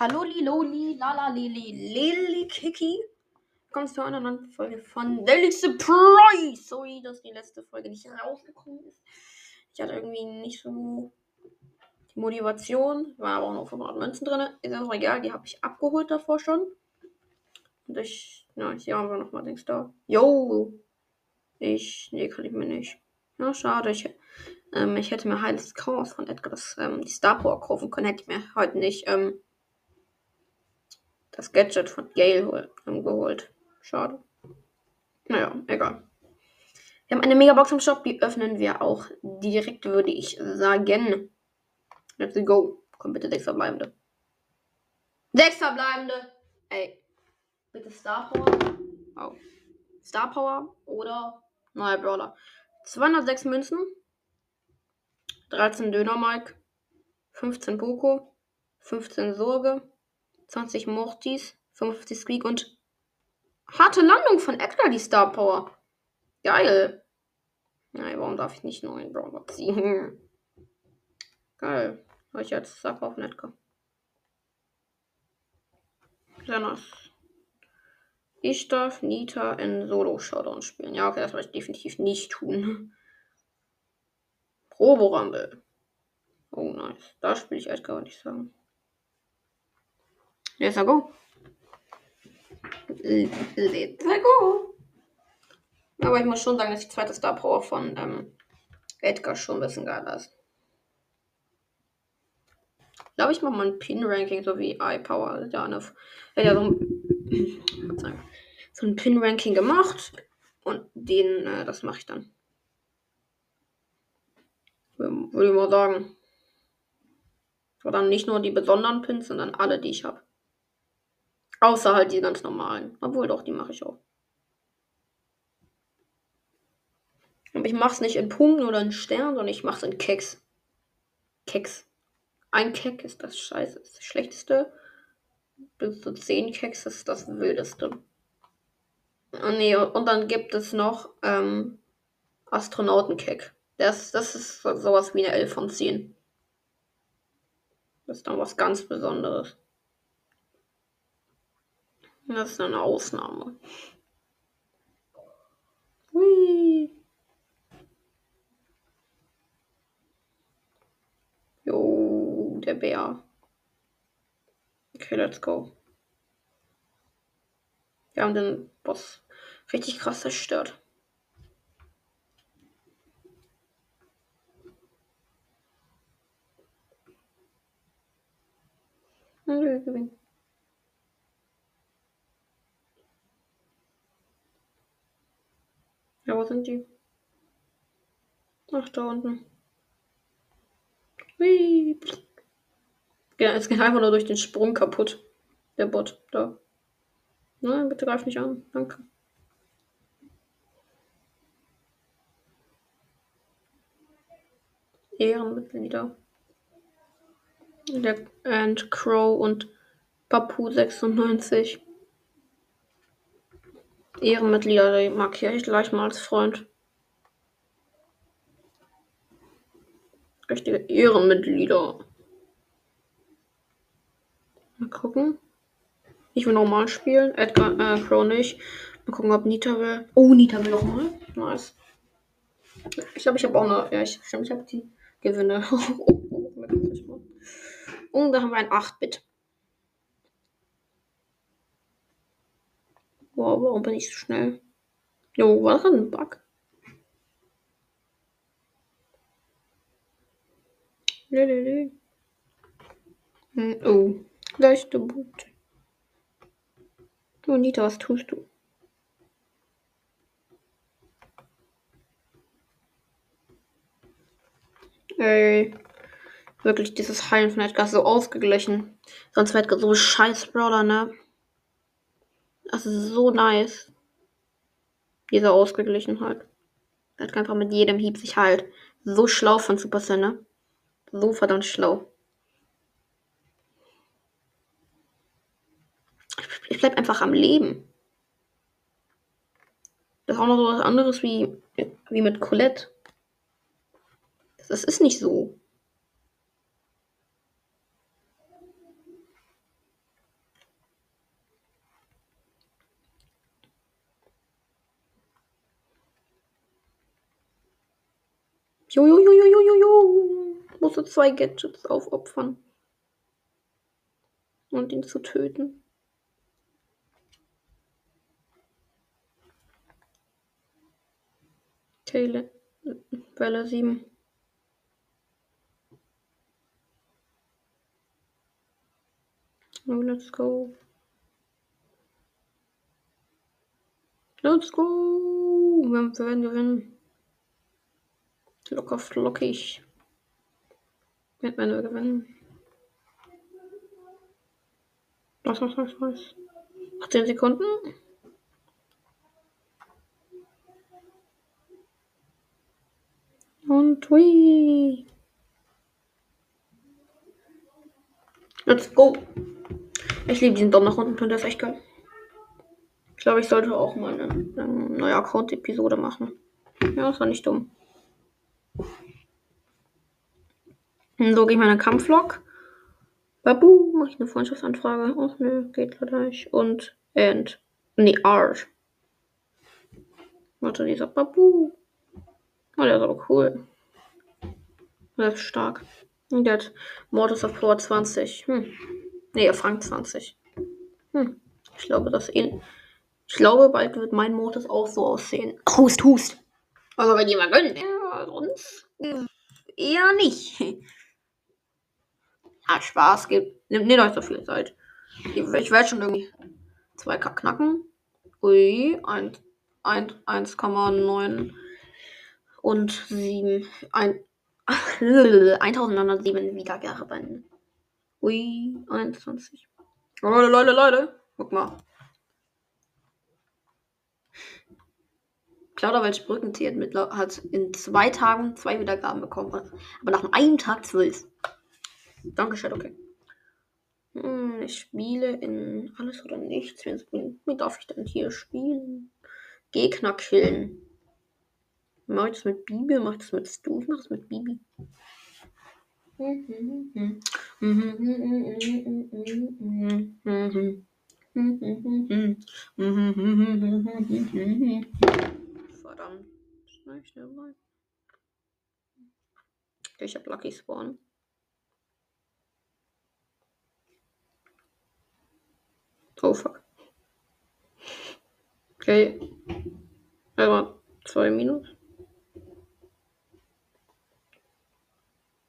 Hallo Liloli, Lala Lili, Lili Kiki. Kommst zu einer neuen Folge von Daily Surprise. Sorry, dass die letzte Folge nicht rausgekommen ist. Ich hatte irgendwie nicht so die Motivation. War aber auch noch 500 Münzen drin. Ist auch egal, die habe ich abgeholt davor schon. Und ich, ja, hier haben wir nochmal Dings da. Yo! Ich, nee, kann ich mir nicht. Ja, schade. Ich, ähm, ich hätte mir Heiles Chaos von Edgar das, ähm, die Star kaufen können. Hätte ich mir heute nicht, ähm, das Gadget von Gale ähm, geholt. Schade. Naja, egal. Wir haben eine Megabox im Shop, die öffnen wir auch direkt, würde ich sagen. Let's go. Komm bitte, sechs verbleibende. Sechs verbleibende! Ey. Bitte Star Power. Oh. Star Power oder neuer Brawler. 206 Münzen. 13 Döner Mike. 15 Boko. 15 Sorge. 20 Mortis. 50 Squeak und harte Landung von Edgar, die Star Power. Geil. Nein, warum darf ich nicht neuen Brawler ziehen? Geil. Habe ich jetzt Star Power von Edgar. Sehr. Ich darf Nita in Solo-Showdown spielen. Ja, okay, das werde ich definitiv nicht tun. Robo-Rumble. Oh, nice. Da spiele ich Edgar, würde ich sagen. Let's go. Let's go. Aber ich muss schon sagen, dass die zweite Star Power von ähm, Edgar schon ein bisschen geiler ist. Ich glaube, ich mache mal ein Pin-Ranking, so wie iPower. Ja, eine, ja, so ein, so ein Pin-Ranking gemacht. Und den, äh, das mache ich dann. Würde ich mal sagen. Aber dann nicht nur die besonderen Pins, sondern alle, die ich habe. Außer halt die ganz normalen. Obwohl doch, die mache ich auch. Aber ich mache es nicht in Punkten oder in Sternen, sondern ich mache es in Keks. Keks. Ein Kek ist das Scheiße, das Schlechteste. Bis zu 10 Keks ist das Wildeste. Oh nee, und dann gibt es noch ähm, Astronautenkek. Das, das ist sowas wie eine 11 von 10. Das ist dann was ganz Besonderes. Das ist eine Ausnahme. Hui. Jo, der Bär. Okay, let's go. Wir haben den Boss richtig krass zerstört. Gewinnen. Wo sind die? Ach, da unten. Hui. Ja, es geht einfach nur durch den Sprung kaputt. Der Bot, da. Nein, bitte greif nicht an. Danke. Ehrenmitglieder. Der and Crow und Papu 96. Ehrenmitglieder, die markiere ich gleich mal als Freund. Richtige Ehrenmitglieder. Mal gucken. Ich will nochmal spielen. Edgar, äh, Crow nicht. Mal gucken, ob Nita will. Oh, Nita will nochmal. Nice. Ich glaube, ich habe auch eine. Ja, ich, stimmt, ich habe die Gewinne. Und da haben wir ein 8-Bit. Wow, warum bin ich so schnell? Jo, war das ein Bug? Lelele. Hm, oh, leichte Boot. Oh, Nita, was tust du? Ey. Wirklich, dieses Heilen von Edgar so ausgeglichen. Sonst wäre Edgar so scheiß Brawler, ne? Das ist so nice. Diese Ausgeglichenheit. Er hat einfach mit jedem Hieb sich halt. So schlau von Supercell, ne? So verdammt schlau. Ich bleib einfach am Leben. Das ist auch noch so was anderes wie, wie mit Colette. Das ist nicht so. Jojojojojojo. Musste zwei Gadgets aufopfern. Und ihn zu töten. Taylor. Welle 7. Oh, let's go. Let's go. Wir werden gewinnen. Locker flockig. Wenn wir gewinnen. Was, was, was, was? 18 Sekunden. Und wie? Let's go. Ich liebe diesen Donnerrunden, der ist echt geil. Ich glaube, ich sollte auch mal eine, eine neue Account-Episode machen. Ja, das war nicht dumm. So gehe ich meine Kampflog. Babu, mache ich eine Freundschaftsanfrage. Ach ne, geht leider nicht. Und End. Nee, Art. Warte, dieser Babu. Oh, der ist aber cool. Der ist stark. Und der hat Mortis of Power 20. Hm. Nee, Frank 20. Hm. Ich glaube, das eh. Ich glaube, bald wird mein Mortis auch so aussehen. Hust, hust. Also, wenn jemand gönnt. Ja, sonst eher nicht. Ah, Spaß gibt. Nimmt nicht euch so viel Zeit. Ich werde schon irgendwie 2K knacken. Ui, 1,9 und 7. 1907 Wiedergaben. Ui, 21. Leute, Leute, Leute. Guck mal. Plauderwelsch Brückentier hat in zwei Tagen zwei Wiedergaben bekommen. Aber nach einem Tag zwölf. Dankeschön, okay. Hm, ich spiele in alles oder nichts. Wie darf ich denn hier spielen? Gegner killen. Mach ich das mit Bibi? Mach ich das mit Stu? Ich mach das mit Bibi. Verdammt. Ich hab Lucky Spawn. Oh fuck. Okay. Aber zwei Minus.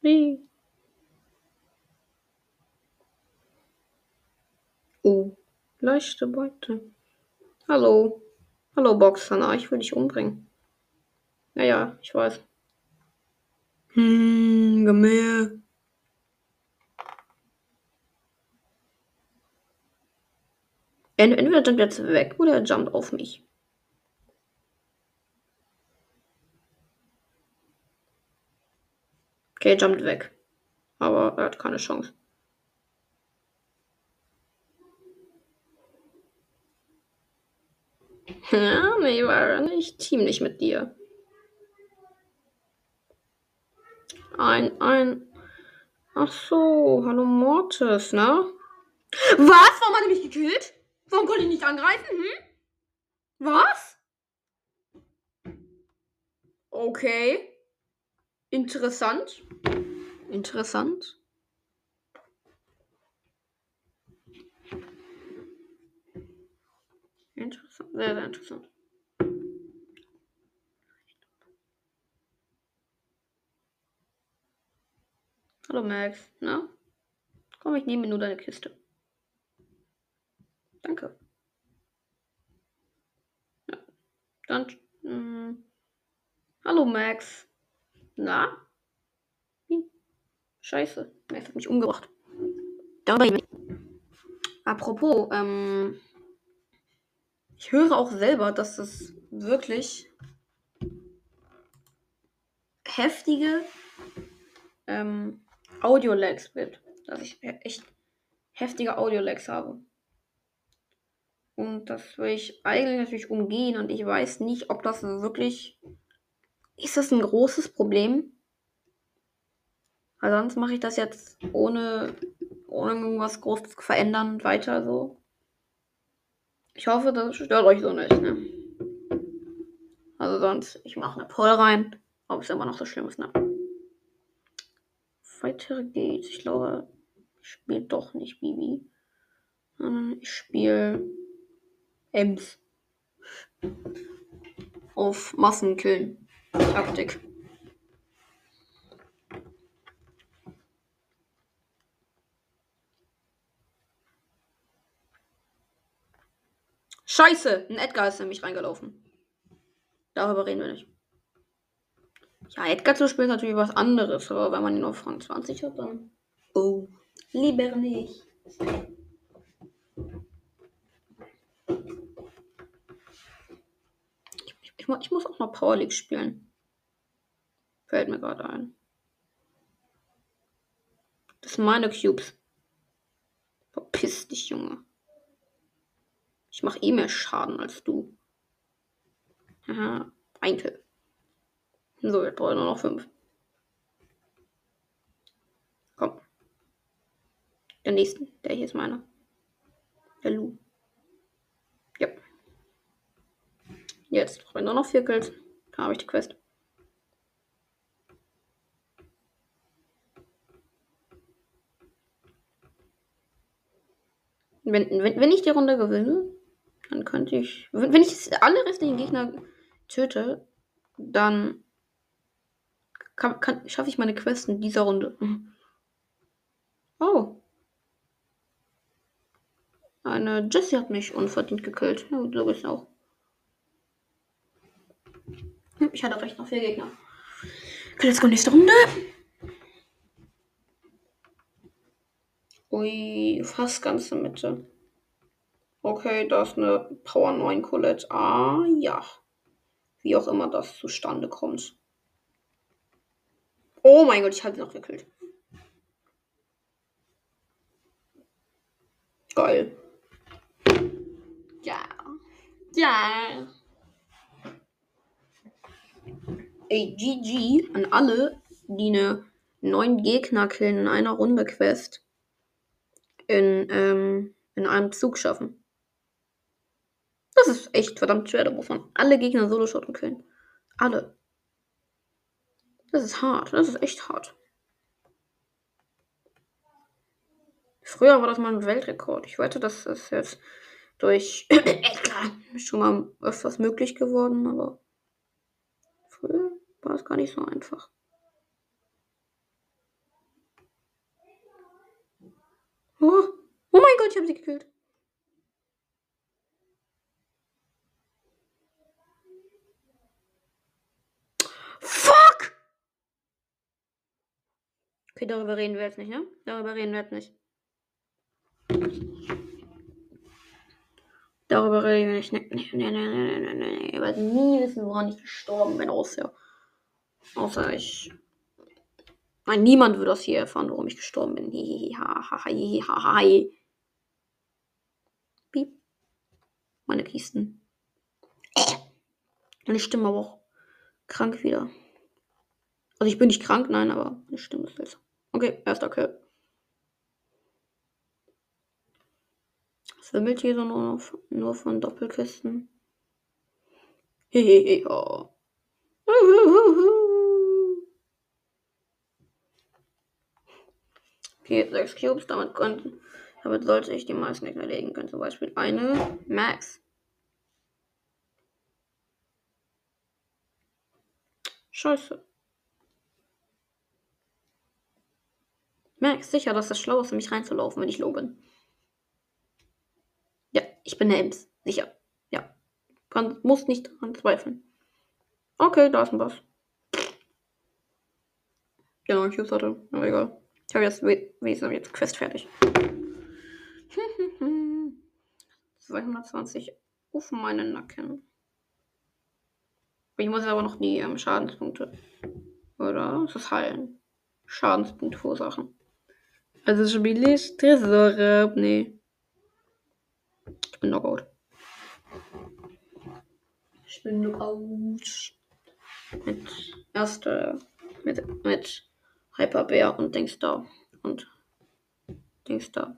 Wie? Oh, leichte Beute. Hallo. Hallo, Boxer. Ich will dich umbringen. Naja, ich weiß. Hm, Gemäh. Entweder jumpt er jetzt weg oder er jumpt auf mich. Okay, jumpt weg. Aber er hat keine Chance. Ja, nee, war nicht. Team nicht mit dir. Ein, ein. Ach so, hallo Mortis, ne? Was? Warum hat er mich gekillt? Warum konnte ich nicht angreifen? Hm? Was? Okay. Interessant. Interessant. Interessant. Sehr, sehr interessant. Hallo Max. Na? Komm, ich nehme nur deine Kiste. Danke. Ja. Dann. Mh. Hm. Hallo Max. Na? Hm. Scheiße. Max hat mich umgebracht. Apropos, ähm. Ich höre auch selber, dass es wirklich heftige ähm, Audio-Lags gibt. Dass ich echt heftige Audio-Lags habe. Und das will ich eigentlich natürlich umgehen und ich weiß nicht, ob das wirklich. Ist das ein großes Problem? Weil sonst mache ich das jetzt ohne, ohne irgendwas Großes zu verändern weiter so. Ich hoffe, das stört euch so nicht, ne? Also sonst, ich mache eine Poll rein. Ob es immer noch so schlimm ist, ne? Weiter geht's. Ich glaube, ich spiele doch nicht Bibi. Ich spiele Ems. Auf Massenkillen. Taktik. Scheiße, ein Edgar ist in mich reingelaufen. Darüber reden wir nicht. Ja, Edgar zu spielen ist natürlich was anderes, aber wenn man ihn auf Rang 20 hat, dann. Oh, lieber nicht. Ich, ich, muss auch noch Power League spielen. Fällt mir gerade ein. Das sind meine Cubes. Verpiss dich, Junge. Ich mache eh mehr Schaden als du. Aha, ein Kill. So, jetzt brauche ich nur noch fünf. Komm. Der nächste. Der hier ist meiner. Der Lu. Ja. Jetzt brauche ich nur noch vier Kills. Da habe ich die Quest. Wenn, wenn, wenn ich die Runde gewinne, dann könnte ich. Wenn, ich alle restlichen Gegner töte, dann kann, kann, schaffe ich meine Quest in dieser Runde. Oh. Eine Jessie hat mich unverdient gekillt. Ja, so ist auch. Hm, ich hatte recht noch vier Gegner. Okay, jetzt kommt nächste Runde. Ui, fast ganze Mitte. Okay, da ist eine Power 9 Colette. Ah, ja. Wie auch immer das zustande kommt. Oh mein Gott, ich habe sie noch gekillt. Geil. Ja. Ja. Ey, GG an alle, die eine neun Gegner killen in einer Runde Quest in, ähm, in einem Zug schaffen. Das ist echt verdammt schwer. Da muss man alle Gegner solo shotten können. Alle. Das ist hart. Das ist echt hart. Früher war das mal ein Weltrekord. Ich wette, das ist jetzt durch Edgar schon mal öfters möglich geworden, aber früher war es gar nicht so einfach. Oh, oh mein Gott, ich habe sie gekillt. Okay, darüber reden wir jetzt nicht, ne? Darüber reden wir jetzt nicht. Darüber reden wir nicht. Nee, nee, nee, nee, nee, nee. Ihr werdet nie wissen, woran ich gestorben bin, außer, außer ich. Nein, niemand wird das hier erfahren, warum ich gestorben bin. Piep. Meine Kisten. Meine Stimme aber auch krank wieder. Also ich bin nicht krank, nein, aber meine Stimme ist besser. Okay, erster Kill. Es wimmelt hier so nur, nur von Doppelkisten. Hehehe. Okay, sechs Cubes, damit könnten. Damit sollte ich die meisten nicht erledigen können. Zum Beispiel eine Max. Scheiße. Max, sicher, dass es schlau ist, mich reinzulaufen, wenn ich low bin. Ja, ich bin der Imps. Sicher. Ja. Kann, muss nicht daran zweifeln. Okay, da ist ein Boss. Genau, ich hatte. Aber egal. Ich habe jetzt, ist jetzt Quest fertig. 220 auf meinen Nacken. Ich muss aber noch die ähm, Schadenspunkte. Oder? Ist das Heilen? Schadenspunkte verursachen. Also spiele ich Tresore. Nee. Ich bin Knockout. Ich bin Knockout. Mit erste. Mit, mit Hyperbear und Dings da. Und Dings da.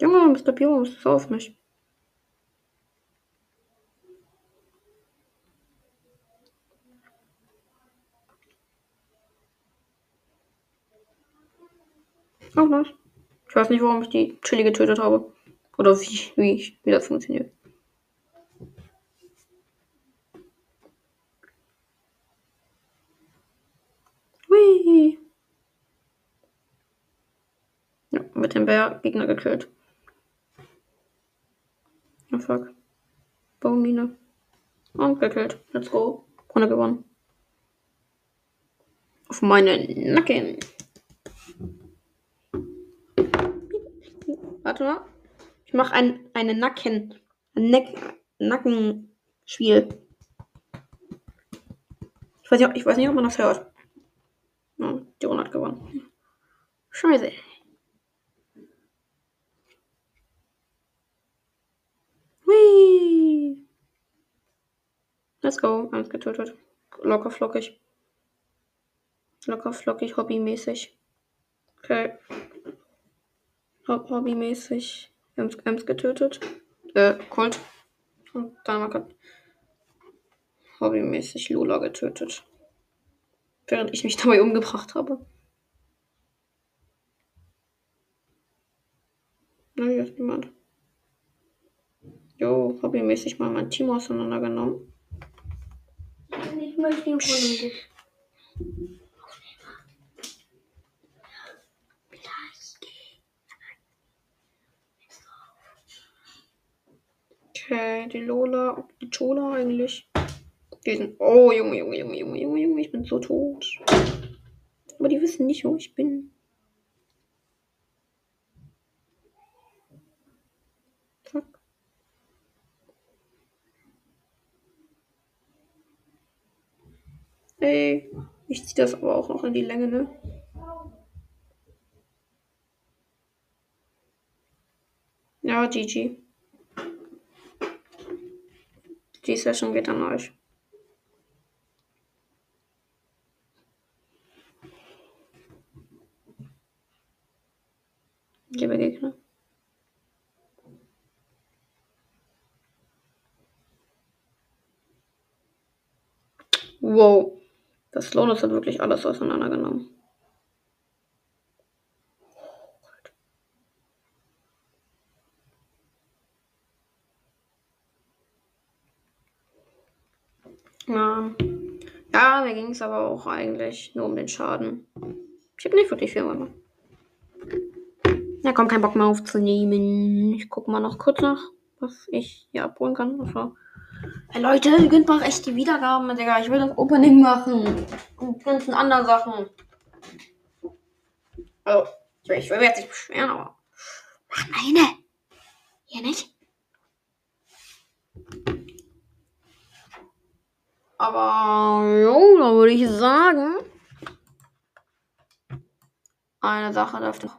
Junge, Mr. Biomus, so auf mich. Auch was? Ich weiß nicht, warum ich die Chili getötet habe. Oder wie, wie, wie das funktioniert. Ja, mit dem Bär Gegner gekillt. Ja, fuck. Baumine. Und gekillt. Let's go. Runde gewonnen. Auf meinen Nacken. Warte mal. Ich mache ein, eine Nacken. Ein Neck, Nackenspiel. Ich weiß, nicht, ich weiß nicht, ob man das hört. Ja, die Runde hat gewonnen. Scheiße. Whee. Let's go. Eins getötet. Locker flockig. Locker flockig, hobbymäßig. Okay. Hobbymäßig. Ems, Ems getötet. Äh, Colt. Und dann hat hobbymäßig Lola getötet. Während ich mich dabei umgebracht habe. Na, hier ist niemand. Jo, hobbymäßig mal mein Team auseinandergenommen. Ich möchte ihn von Okay, die Lola, die Chola eigentlich. Die sind. Oh, Junge, Junge, Junge, Junge, Junge, Junge, ich bin so tot. Aber die wissen nicht, wo ich bin. Ey, ich ziehe das aber auch noch in die Länge, ne? Ja, GG. Die Session geht an euch. Liebe Gegner. Wow. Das Lotus hat wirklich alles auseinandergenommen. Ja. Ja, mir ging es aber auch eigentlich nur um den Schaden. Ich habe nicht wirklich viel gemacht. Ja, komm, kein Bock mehr aufzunehmen. Ich gucke mal noch kurz nach, was ich hier abholen kann. Also, hey Leute, gönnt mal echt die Wiedergaben, Digga. Ich will das Opening machen. Und ganzen anderen Sachen. Also, ich will mich jetzt nicht beschweren, aber. Mach meine. Hier nicht? Aber, jo, da würde ich sagen. Eine Sache dürfte noch.